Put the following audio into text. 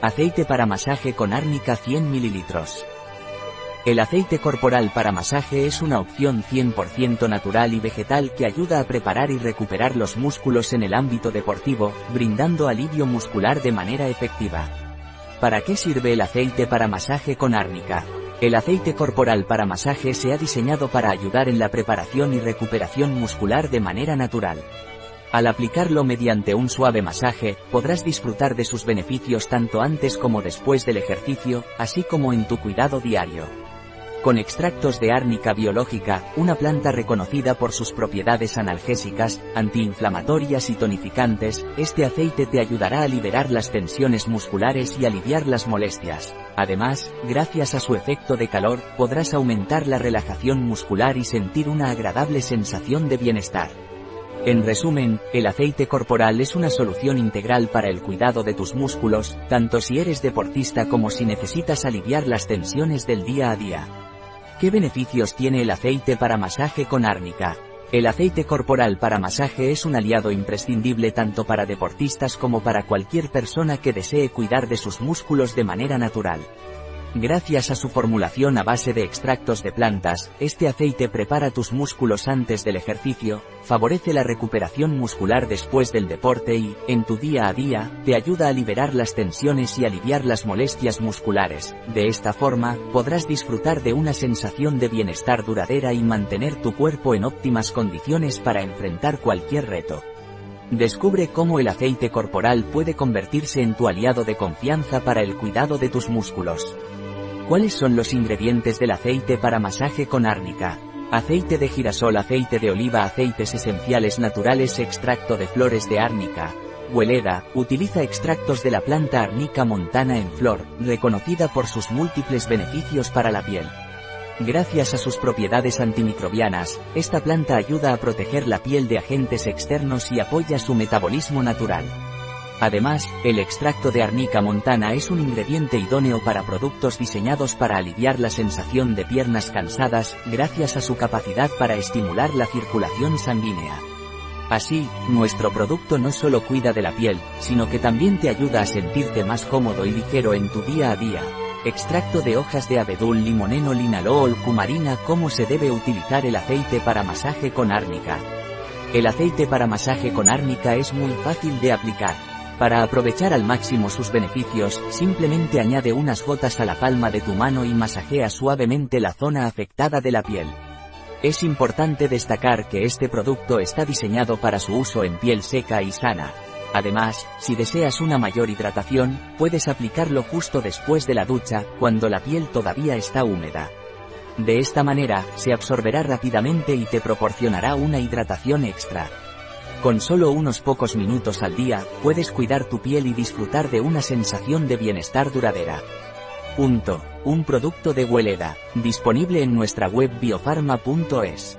Aceite para masaje con árnica 100 ml. El aceite corporal para masaje es una opción 100% natural y vegetal que ayuda a preparar y recuperar los músculos en el ámbito deportivo, brindando alivio muscular de manera efectiva. ¿Para qué sirve el aceite para masaje con árnica? El aceite corporal para masaje se ha diseñado para ayudar en la preparación y recuperación muscular de manera natural. Al aplicarlo mediante un suave masaje, podrás disfrutar de sus beneficios tanto antes como después del ejercicio, así como en tu cuidado diario. Con extractos de árnica biológica, una planta reconocida por sus propiedades analgésicas, antiinflamatorias y tonificantes, este aceite te ayudará a liberar las tensiones musculares y aliviar las molestias. Además, gracias a su efecto de calor, podrás aumentar la relajación muscular y sentir una agradable sensación de bienestar. En resumen, el aceite corporal es una solución integral para el cuidado de tus músculos, tanto si eres deportista como si necesitas aliviar las tensiones del día a día. ¿Qué beneficios tiene el aceite para masaje con árnica? El aceite corporal para masaje es un aliado imprescindible tanto para deportistas como para cualquier persona que desee cuidar de sus músculos de manera natural. Gracias a su formulación a base de extractos de plantas, este aceite prepara tus músculos antes del ejercicio, favorece la recuperación muscular después del deporte y, en tu día a día, te ayuda a liberar las tensiones y aliviar las molestias musculares. De esta forma, podrás disfrutar de una sensación de bienestar duradera y mantener tu cuerpo en óptimas condiciones para enfrentar cualquier reto. Descubre cómo el aceite corporal puede convertirse en tu aliado de confianza para el cuidado de tus músculos. ¿Cuáles son los ingredientes del aceite para masaje con árnica? Aceite de girasol, aceite de oliva, aceites esenciales naturales, extracto de flores de árnica. Hueleda, utiliza extractos de la planta Arnica montana en flor, reconocida por sus múltiples beneficios para la piel. Gracias a sus propiedades antimicrobianas, esta planta ayuda a proteger la piel de agentes externos y apoya su metabolismo natural. Además, el extracto de arnica montana es un ingrediente idóneo para productos diseñados para aliviar la sensación de piernas cansadas, gracias a su capacidad para estimular la circulación sanguínea. Así, nuestro producto no solo cuida de la piel, sino que también te ayuda a sentirte más cómodo y ligero en tu día a día. Extracto de hojas de abedul, limoneno, linalool, cumarina, cómo se debe utilizar el aceite para masaje con árnica. El aceite para masaje con árnica es muy fácil de aplicar. Para aprovechar al máximo sus beneficios, simplemente añade unas gotas a la palma de tu mano y masajea suavemente la zona afectada de la piel. Es importante destacar que este producto está diseñado para su uso en piel seca y sana. Además, si deseas una mayor hidratación, puedes aplicarlo justo después de la ducha, cuando la piel todavía está húmeda. De esta manera, se absorberá rápidamente y te proporcionará una hidratación extra. Con solo unos pocos minutos al día, puedes cuidar tu piel y disfrutar de una sensación de bienestar duradera. Punto. Un producto de Hueleda, disponible en nuestra web biofarma.es.